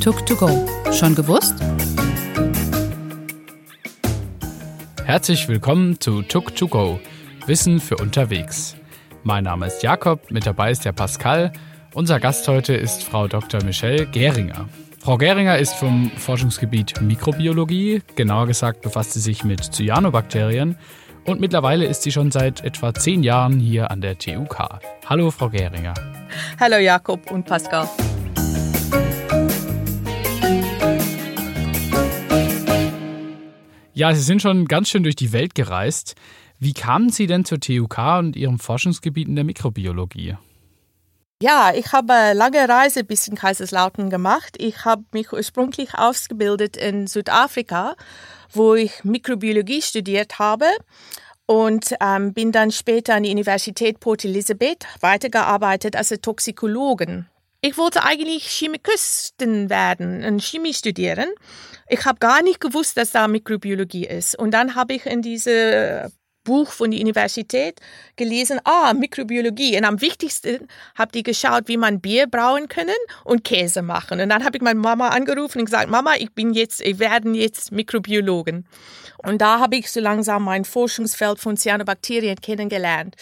Tuk2Go. Schon gewusst? Herzlich willkommen zu Tuk2Go. Wissen für unterwegs. Mein Name ist Jakob, mit dabei ist der Pascal. Unser Gast heute ist Frau Dr. Michelle Geringer. Frau Geringer ist vom Forschungsgebiet Mikrobiologie, genauer gesagt befasst sie sich mit Cyanobakterien und mittlerweile ist sie schon seit etwa zehn Jahren hier an der TUK. Hallo, Frau Geringer. Hallo, Jakob und Pascal. Ja, Sie sind schon ganz schön durch die Welt gereist. Wie kamen Sie denn zur TUK und Ihrem Forschungsgebiet in der Mikrobiologie? Ja, ich habe eine lange Reise bis in Kaiserslautern gemacht. Ich habe mich ursprünglich ausgebildet in Südafrika, wo ich Mikrobiologie studiert habe und ähm, bin dann später an die Universität Port Elizabeth weitergearbeitet als Toxikologin. Ich wollte eigentlich Chemikistin werden und Chemie studieren. Ich habe gar nicht gewusst, dass da Mikrobiologie ist. Und dann habe ich in diese Buch von der Universität gelesen, ah, Mikrobiologie. Und am wichtigsten habe ich geschaut, wie man Bier brauen können und Käse machen. Und dann habe ich meine Mama angerufen und gesagt, Mama, ich bin jetzt, ich werde jetzt Mikrobiologin. Und da habe ich so langsam mein Forschungsfeld von Cyanobakterien kennengelernt.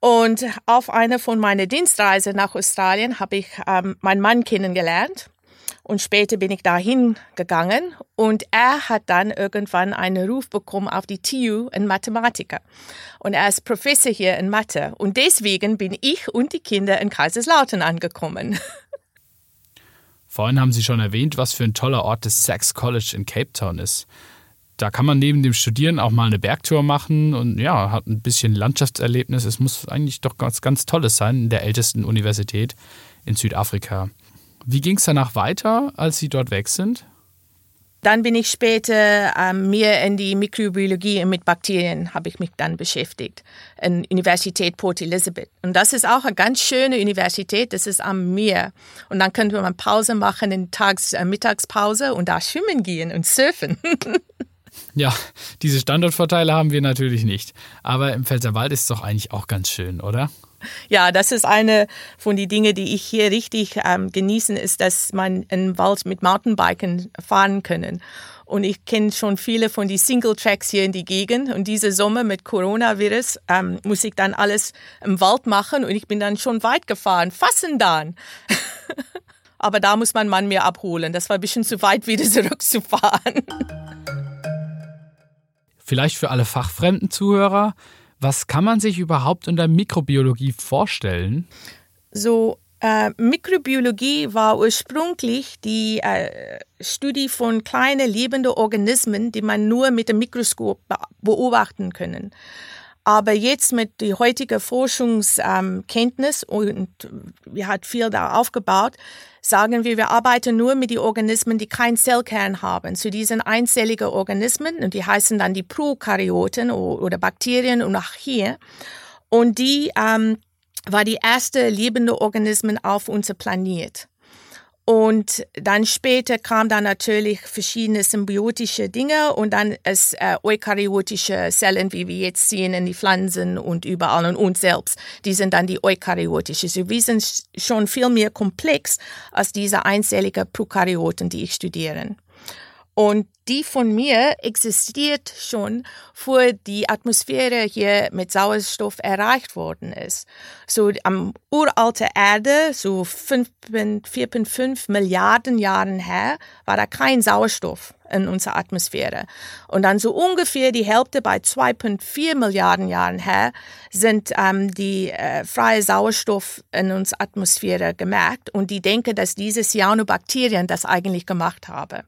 Und auf einer von meinen Dienstreisen nach Australien habe ich ähm, meinen Mann kennengelernt. Und später bin ich dahin gegangen und er hat dann irgendwann einen Ruf bekommen auf die TU in Mathematiker. Und er ist Professor hier in Mathe. Und deswegen bin ich und die Kinder in Kaiserslautern angekommen. Vorhin haben Sie schon erwähnt, was für ein toller Ort das Sachs College in Cape Town ist. Da kann man neben dem Studieren auch mal eine Bergtour machen und ja, hat ein bisschen Landschaftserlebnis. Es muss eigentlich doch ganz, ganz Tolles sein in der ältesten Universität in Südafrika. Wie ging es danach weiter, als Sie dort weg sind? Dann bin ich später ähm, mehr in die Mikrobiologie und mit Bakterien habe ich mich dann beschäftigt. In Universität Port Elizabeth. Und das ist auch eine ganz schöne Universität. Das ist am Meer. Und dann könnte man Pause machen in Tags äh, Mittagspause und da schwimmen gehen und surfen. ja, diese Standortvorteile haben wir natürlich nicht. Aber im Pfälzerwald ist es doch eigentlich auch ganz schön, oder? Ja, das ist eine von den Dingen, die ich hier richtig ähm, genießen, ist, dass man im Wald mit Mountainbiken fahren können. Und ich kenne schon viele von den Single-Tracks hier in die Gegend. Und diese Sommer mit Coronavirus ähm, muss ich dann alles im Wald machen. Und ich bin dann schon weit gefahren, fassen dann. Aber da muss mein Mann mir abholen. Das war ein bisschen zu weit, wieder zurückzufahren. Vielleicht für alle fachfremden Zuhörer. Was kann man sich überhaupt unter Mikrobiologie vorstellen? So, äh, Mikrobiologie war ursprünglich die äh, Studie von kleinen lebenden Organismen, die man nur mit dem Mikroskop beobachten können. Aber jetzt mit der heutigen Forschungskenntnis ähm, und wir hat viel da aufgebaut, sagen wir, wir arbeiten nur mit den Organismen, die keinen Zellkern haben. Zu diesen einzelligen Organismen, und die heißen dann die Prokaryoten oder Bakterien und auch hier. Und die ähm, war die erste lebende Organismen auf unserem Planet. Und dann später kam dann natürlich verschiedene symbiotische Dinge und dann es äh, eukaryotische Zellen, wie wir jetzt sehen in die Pflanzen und überall und uns selbst. Die sind dann die eukaryotische. So, wir sind schon viel mehr komplex als diese einzelligen Prokaryoten, die ich studiere. Und die von mir existiert schon, vor die Atmosphäre hier mit Sauerstoff erreicht worden ist. So am uralten Erde, so 4,5 Milliarden Jahren her, war da kein Sauerstoff in unserer Atmosphäre. Und dann so ungefähr die Hälfte bei 2,4 Milliarden Jahren her sind ähm, die äh, freie Sauerstoff in unserer Atmosphäre gemerkt. Und die denken, dass diese Cyanobakterien das eigentlich gemacht haben.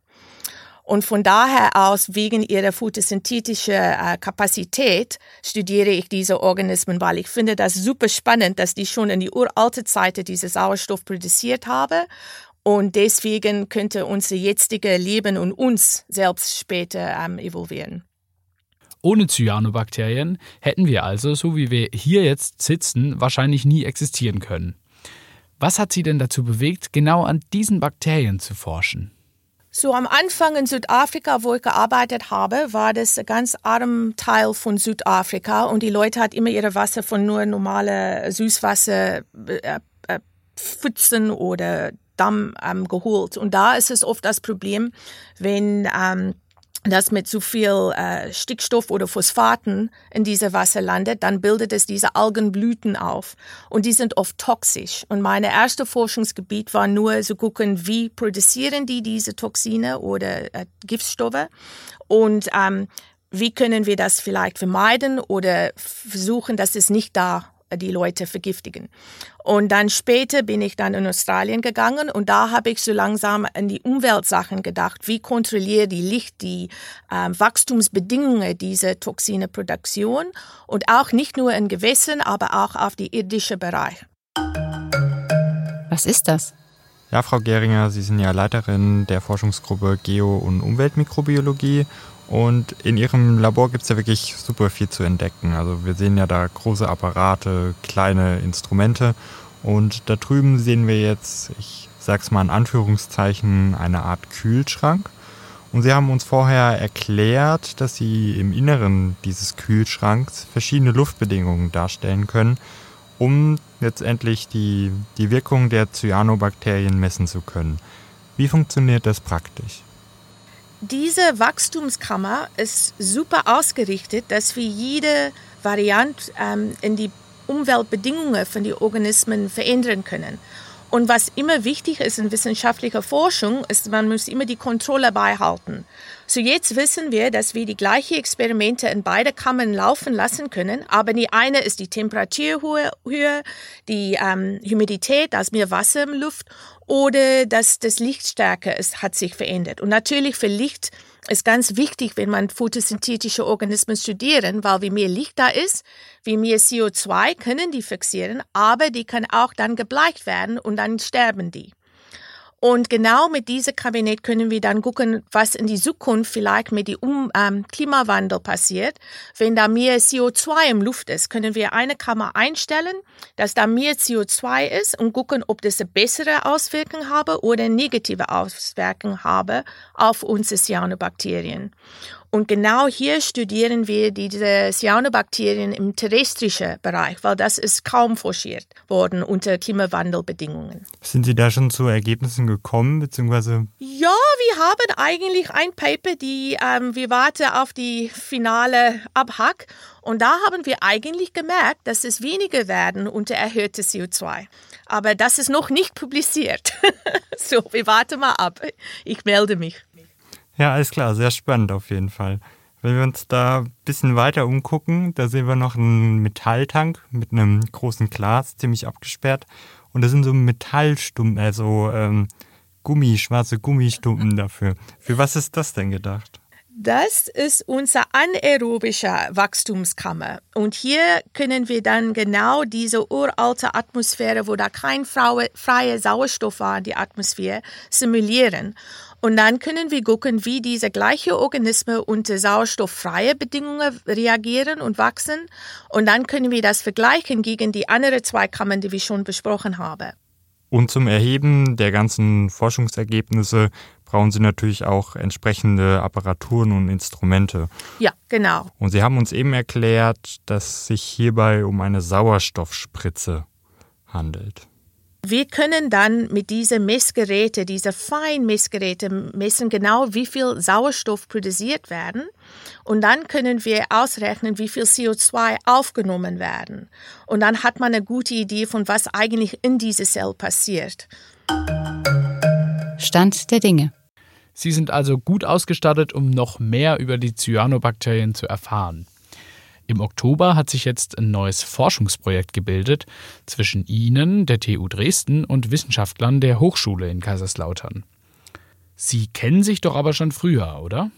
Und von daher aus, wegen ihrer photosyntetischen äh, Kapazität, studiere ich diese Organismen, weil ich finde das super spannend, dass die schon in die uralte Zeit diese Sauerstoff produziert haben. Und deswegen könnte unser jetziges Leben und uns selbst später ähm, evolvieren. Ohne Cyanobakterien hätten wir also, so wie wir hier jetzt sitzen, wahrscheinlich nie existieren können. Was hat Sie denn dazu bewegt, genau an diesen Bakterien zu forschen? So am Anfang in Südafrika, wo ich gearbeitet habe, war das ein ganz arm Teil von Südafrika und die Leute hatten immer ihre Wasser von nur normale Süßwasser äh, äh, Pfützen oder Damm ähm, geholt. Und da ist es oft das Problem, wenn ähm, das mit zu viel äh, Stickstoff oder Phosphaten in diese Wasser landet, dann bildet es diese Algenblüten auf und die sind oft toxisch. Und mein erste Forschungsgebiet war nur zu gucken, wie produzieren die diese Toxine oder äh, Giftstoffe und ähm, wie können wir das vielleicht vermeiden oder versuchen, dass es nicht da die Leute vergiftigen. Und dann später bin ich dann in Australien gegangen und da habe ich so langsam an die Umweltsachen gedacht. Wie kontrolliere die Licht, die äh, Wachstumsbedingungen dieser Toxineproduktion und auch nicht nur in Gewässern, aber auch auf die irdische Bereich. Was ist das? Ja, Frau Geringer, Sie sind ja Leiterin der Forschungsgruppe Geo- und Umweltmikrobiologie und in Ihrem Labor gibt es ja wirklich super viel zu entdecken. Also wir sehen ja da große Apparate, kleine Instrumente und da drüben sehen wir jetzt, ich sag's mal in Anführungszeichen, eine Art Kühlschrank. Und Sie haben uns vorher erklärt, dass Sie im Inneren dieses Kühlschranks verschiedene Luftbedingungen darstellen können, um letztendlich die, die Wirkung der Cyanobakterien messen zu können. Wie funktioniert das praktisch? Diese Wachstumskammer ist super ausgerichtet, dass wir jede Variante ähm, in die Umweltbedingungen von den Organismen verändern können. Und was immer wichtig ist in wissenschaftlicher Forschung, ist, man muss immer die Kontrolle beibehalten. So jetzt wissen wir, dass wir die gleichen Experimente in beide Kammern laufen lassen können, aber die eine ist die Temperatur höher, die ähm, Humidität, da ist mehr Wasser im Luft oder dass das Lichtstärke ist, hat sich verändert. Und natürlich für Licht ist ganz wichtig, wenn man photosynthetische Organismen studieren, weil wie mehr Licht da ist, wie mehr CO2 können die fixieren, aber die können auch dann gebleicht werden und dann sterben die. Und genau mit diesem Kabinett können wir dann gucken, was in die Zukunft vielleicht mit dem ähm, Klimawandel passiert. Wenn da mehr CO2 im Luft ist, können wir eine Kammer einstellen, dass da mehr CO2 ist und gucken, ob das eine bessere Auswirkung habe oder negative Auswirkung habe auf unsere Cyanobakterien. Und genau hier studieren wir diese Cyanobakterien im terrestrischen Bereich, weil das ist kaum forciert worden unter Klimawandelbedingungen. Sind Sie da schon zu Ergebnissen gekommen, beziehungsweise? Ja, wir haben eigentlich ein Paper, die ähm, wir warten auf die finale Abhack. Und da haben wir eigentlich gemerkt, dass es weniger werden unter erhöhte CO2. Aber das ist noch nicht publiziert. so, wir warten mal ab. Ich melde mich. Ja, alles klar, sehr spannend auf jeden Fall. Wenn wir uns da ein bisschen weiter umgucken, da sehen wir noch einen Metalltank mit einem großen Glas, ziemlich abgesperrt. Und da sind so Metallstumpen, also ähm, Gummi, schwarze Gummistumpen dafür. Für was ist das denn gedacht? Das ist unser anaerobischer Wachstumskammer. Und hier können wir dann genau diese uralte Atmosphäre, wo da kein freier Sauerstoff war die Atmosphäre, simulieren. Und dann können wir gucken, wie diese gleichen Organismen unter sauerstofffreie Bedingungen reagieren und wachsen. Und dann können wir das vergleichen gegen die anderen zwei Kammern, die wir schon besprochen haben. Und zum Erheben der ganzen Forschungsergebnisse brauchen Sie natürlich auch entsprechende Apparaturen und Instrumente. Ja, genau. Und Sie haben uns eben erklärt, dass sich hierbei um eine Sauerstoffspritze handelt. Wir können dann mit diesen Messgeräten, diese Feinmessgeräte messen genau, wie viel Sauerstoff produziert werden. Und dann können wir ausrechnen, wie viel CO2 aufgenommen werden. Und dann hat man eine gute Idee von was eigentlich in dieser Zelle passiert. Stand der Dinge. Sie sind also gut ausgestattet, um noch mehr über die Cyanobakterien zu erfahren. Im Oktober hat sich jetzt ein neues Forschungsprojekt gebildet zwischen Ihnen, der TU Dresden und Wissenschaftlern der Hochschule in Kaiserslautern. Sie kennen sich doch aber schon früher, oder?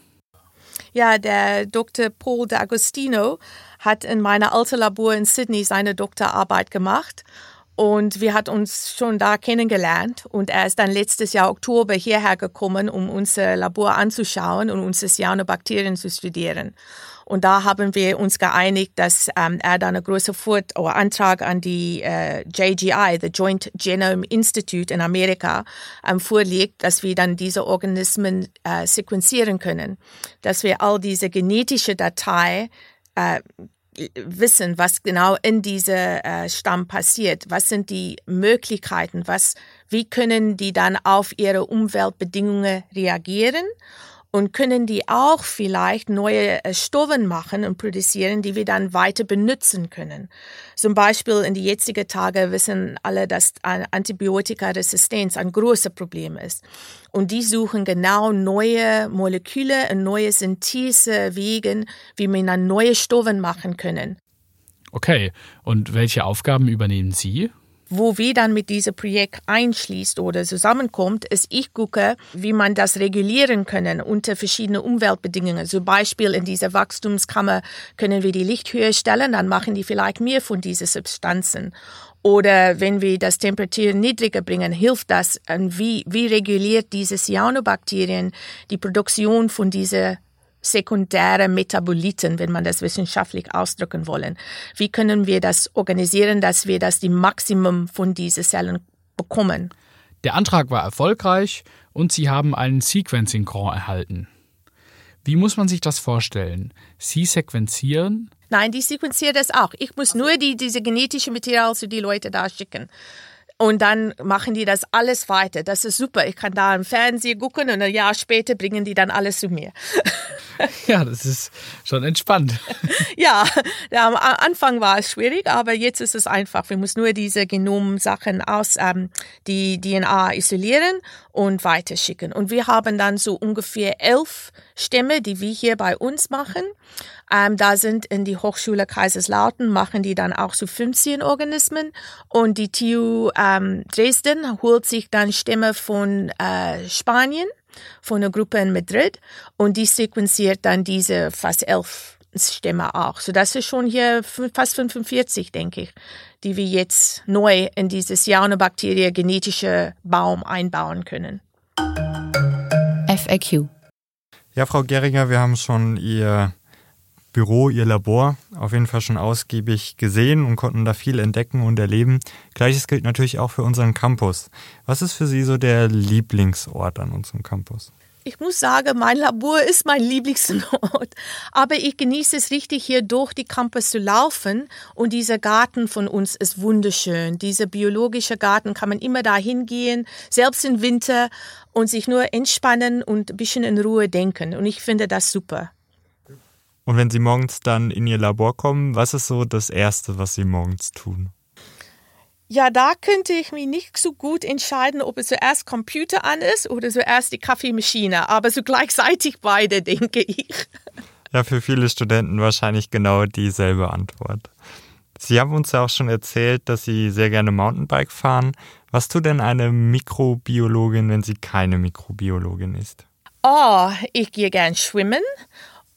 Ja, der Dr. Paul D'Agostino hat in meiner alten Labor in Sydney seine Doktorarbeit gemacht und wir hatten uns schon da kennengelernt und er ist dann letztes Jahr Oktober hierher gekommen, um unser Labor anzuschauen und unsere Cyanobakterien zu studieren. Und da haben wir uns geeinigt, dass ähm, er dann einen großen Fort oder Antrag an die äh, JGI, the Joint Genome Institute in Amerika, ähm, vorlegt, dass wir dann diese Organismen äh, sequenzieren können, dass wir all diese genetische Datei äh, wissen, was genau in diesem äh, Stamm passiert. Was sind die Möglichkeiten? Was, Wie können die dann auf ihre Umweltbedingungen reagieren? Und können die auch vielleicht neue äh, Stoffen machen und produzieren, die wir dann weiter benutzen können. Zum Beispiel in die jetzigen Tage wissen alle, dass Antibiotikaresistenz ein großes Problem ist. Und die suchen genau neue Moleküle und neue Synthesewege, wie man dann neue Stoffe machen können. Okay, und welche Aufgaben übernehmen Sie? Wo wir dann mit diesem Projekt einschließt oder zusammenkommt, ist, ich gucke, wie man das regulieren können unter verschiedenen Umweltbedingungen. Zum Beispiel in dieser Wachstumskammer können wir die Lichthöhe stellen, dann machen die vielleicht mehr von diesen Substanzen. Oder wenn wir das Temperatur niedriger bringen, hilft das. Und wie, wie reguliert diese Cyanobakterien die Produktion von dieser sekundäre Metaboliten, wenn man das wissenschaftlich ausdrücken wollen. Wie können wir das organisieren, dass wir das die Maximum von diesen Zellen bekommen? Der Antrag war erfolgreich und Sie haben einen Sequencing Grant erhalten. Wie muss man sich das vorstellen? Sie sequenzieren? Nein, die sequenzieren das auch. Ich muss nur die, diese genetische Material zu die Leute da schicken. Und dann machen die das alles weiter. Das ist super. Ich kann da im Fernsehen gucken und ein Jahr später bringen die dann alles zu mir. Ja, das ist schon entspannt. Ja, am Anfang war es schwierig, aber jetzt ist es einfach. Wir müssen nur diese Genomsachen aus, ähm, die DNA isolieren und weiterschicken. Und wir haben dann so ungefähr elf Stämme, die wir hier bei uns machen. Ähm, da sind in die Hochschule Kaiserslautern, machen die dann auch so 15 Organismen. Und die TU ähm, Dresden holt sich dann Stämme von äh, Spanien, von einer Gruppe in Madrid. Und die sequenziert dann diese fast elf Stämme auch. So das ist schon hier fast 45, denke ich, die wir jetzt neu in dieses Cyanobakterie genetische Baum einbauen können. FAQ. Ja, Frau Geringer, wir haben schon Ihr Büro, Ihr Labor auf jeden Fall schon ausgiebig gesehen und konnten da viel entdecken und erleben. Gleiches gilt natürlich auch für unseren Campus. Was ist für Sie so der Lieblingsort an unserem Campus? Ich muss sagen, mein Labor ist mein Lieblingsort. Aber ich genieße es richtig, hier durch die Campus zu laufen. Und dieser Garten von uns ist wunderschön. Dieser biologische Garten kann man immer da hingehen, selbst im Winter, und sich nur entspannen und ein bisschen in Ruhe denken. Und ich finde das super. Und wenn Sie morgens dann in Ihr Labor kommen, was ist so das Erste, was Sie morgens tun? Ja, da könnte ich mich nicht so gut entscheiden, ob es zuerst Computer an ist oder zuerst die Kaffeemaschine, aber so gleichzeitig beide, denke ich. Ja, für viele Studenten wahrscheinlich genau dieselbe Antwort. Sie haben uns ja auch schon erzählt, dass Sie sehr gerne Mountainbike fahren. Was tut denn eine Mikrobiologin, wenn sie keine Mikrobiologin ist? Oh, ich gehe gern schwimmen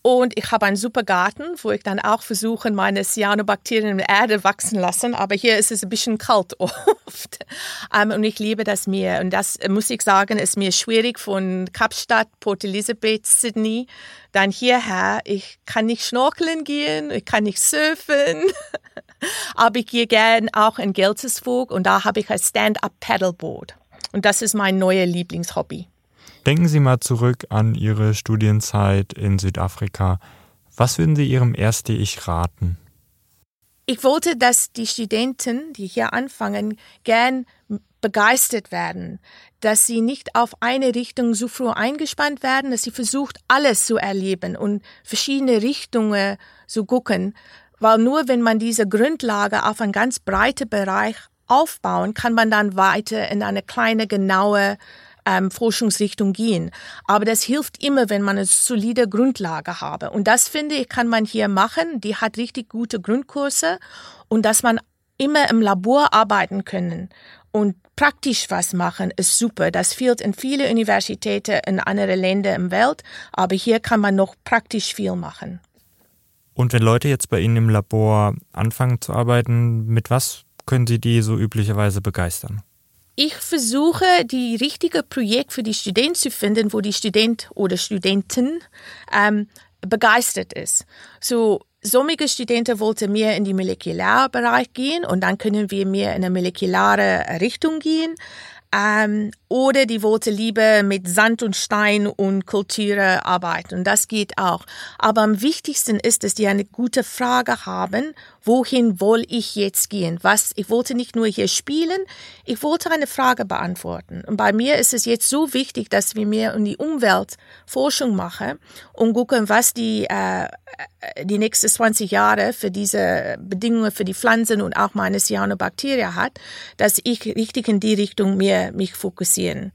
und ich habe einen super Garten, wo ich dann auch versuche, meine Cyanobakterien in der Erde wachsen lassen. Aber hier ist es ein bisschen kalt oft. Um, und ich liebe das Meer. Und das, muss ich sagen, ist mir schwierig von Kapstadt, Port Elizabeth, Sydney, dann hierher. Ich kann nicht schnorkeln gehen, ich kann nicht surfen. Aber ich gehe gern auch in Gelsersburg und da habe ich ein Stand-up-Paddleboard. Und das ist mein neuer Lieblingshobby. Denken Sie mal zurück an Ihre Studienzeit in Südafrika. Was würden Sie Ihrem erste Ich raten? Ich wollte, dass die Studenten, die hier anfangen, gern begeistert werden, dass sie nicht auf eine Richtung so früh eingespannt werden, dass sie versucht, alles zu erleben und verschiedene Richtungen zu gucken, weil nur wenn man diese Grundlage auf einen ganz breiten Bereich aufbauen, kann man dann weiter in eine kleine, genaue ähm, Forschungsrichtung gehen. Aber das hilft immer, wenn man eine solide Grundlage habe. Und das finde ich, kann man hier machen. Die hat richtig gute Grundkurse und dass man immer im Labor arbeiten können und praktisch was machen, ist super. Das fehlt in viele Universitäten in anderen Ländern im Welt, aber hier kann man noch praktisch viel machen. Und wenn Leute jetzt bei Ihnen im Labor anfangen zu arbeiten, mit was können Sie die so üblicherweise begeistern? Ich versuche, die richtige Projekt für die Studenten zu finden, wo die Student oder Studentin ähm, begeistert ist. So, sommige Studenten wollten mehr in die Molekularbereich gehen und dann können wir mehr in eine molekulare Richtung gehen. Ähm, oder die wollte lieber mit Sand und Stein und Kultur arbeiten. Und das geht auch. Aber am wichtigsten ist, dass die eine gute Frage haben, wohin will ich jetzt gehen? Was, ich wollte nicht nur hier spielen, ich wollte eine Frage beantworten. Und bei mir ist es jetzt so wichtig, dass wir mehr um die Umweltforschung machen und gucken, was die, äh, die nächsten 20 Jahre für diese Bedingungen für die Pflanzen und auch meine Cyanobakterien hat, dass ich richtig in die Richtung mehr mich fokussieren.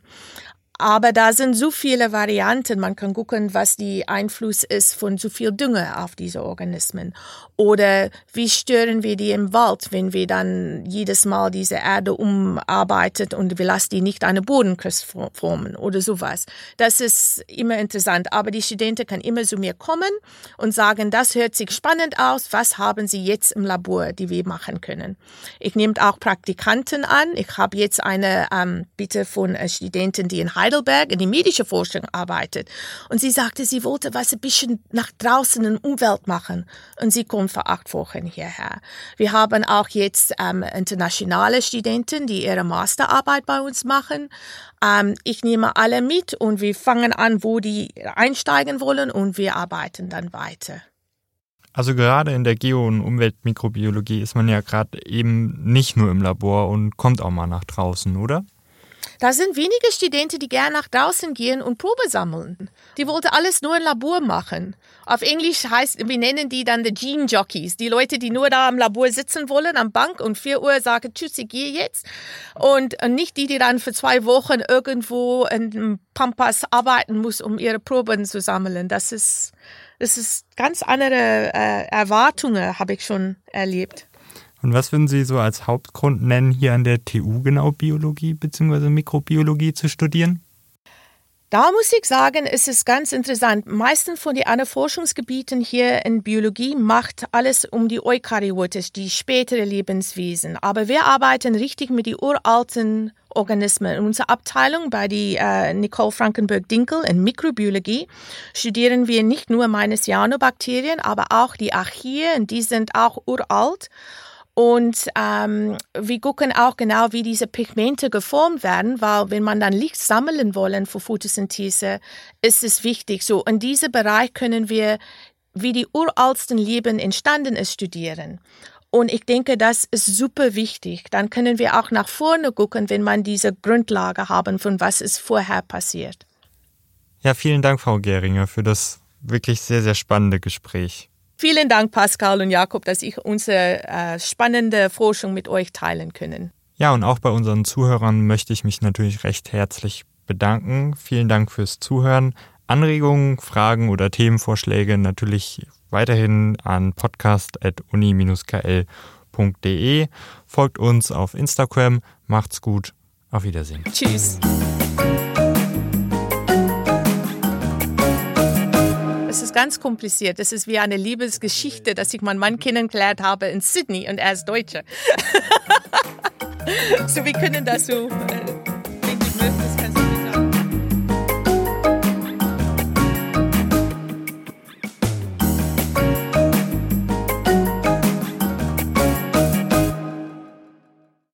Aber da sind so viele Varianten. Man kann gucken, was die Einfluss ist von zu viel Dünger auf diese Organismen. Oder wie stören wir die im Wald, wenn wir dann jedes Mal diese Erde umarbeitet und wir lassen die nicht eine Bodenküste formen oder sowas. Das ist immer interessant. Aber die Studenten können immer zu mir kommen und sagen, das hört sich spannend aus. Was haben sie jetzt im Labor, die wir machen können? Ich nehme auch Praktikanten an. Ich habe jetzt eine ähm, Bitte von einer Studentin, die in Heidelberg in die medische Forschung arbeitet. Und sie sagte, sie wollte was ein bisschen nach draußen in Umwelt machen. Und sie kommt vor acht Wochen hierher. Wir haben auch jetzt ähm, internationale Studenten, die ihre Masterarbeit bei uns machen. Ähm, ich nehme alle mit und wir fangen an, wo die einsteigen wollen und wir arbeiten dann weiter. Also gerade in der Geo- und Umweltmikrobiologie ist man ja gerade eben nicht nur im Labor und kommt auch mal nach draußen, oder? Da sind wenige Studenten, die gern nach draußen gehen und Probe sammeln. Die wollten alles nur im Labor machen. Auf Englisch heißt, wir nennen die dann die Gene Jockeys. Die Leute, die nur da im Labor sitzen wollen, am Bank und vier Uhr sagen, tschüss, ich gehe jetzt. Und nicht die, die dann für zwei Wochen irgendwo in Pampas arbeiten muss, um ihre Proben zu sammeln. Das ist, das ist ganz andere äh, Erwartungen, habe ich schon erlebt. Und was würden Sie so als Hauptgrund nennen, hier an der TU genau Biologie bzw. Mikrobiologie zu studieren? Da muss ich sagen, es ist ganz interessant. Meistens von den anderen Forschungsgebieten hier in Biologie macht alles um die Eukaryotes, die spätere Lebenswesen. Aber wir arbeiten richtig mit den uralten Organismen. In unserer Abteilung bei die äh, Nicole Frankenberg-Dinkel in Mikrobiologie studieren wir nicht nur meine Cyanobakterien, aber auch die Archaeen. Die sind auch uralt. Und ähm, wir gucken auch genau, wie diese Pigmente geformt werden, weil wenn man dann Licht sammeln wollen für Photosynthese, ist es wichtig. So in diesem Bereich können wir, wie die uraltsten Leben entstanden ist, studieren. Und ich denke, das ist super wichtig. Dann können wir auch nach vorne gucken, wenn man diese Grundlage haben, von was ist vorher passiert. Ja, vielen Dank, Frau Geringer, für das wirklich sehr, sehr spannende Gespräch. Vielen Dank, Pascal und Jakob, dass ich unsere äh, spannende Forschung mit euch teilen können. Ja, und auch bei unseren Zuhörern möchte ich mich natürlich recht herzlich bedanken. Vielen Dank fürs Zuhören. Anregungen, Fragen oder Themenvorschläge natürlich weiterhin an podcast.uni-kl.de. Folgt uns auf Instagram. Macht's gut. Auf Wiedersehen. Tschüss. Es ist ganz kompliziert. Es ist wie eine Liebesgeschichte, dass ich meinen Mann kennengelernt habe in Sydney und er ist Deutscher. so, wir können das so. Äh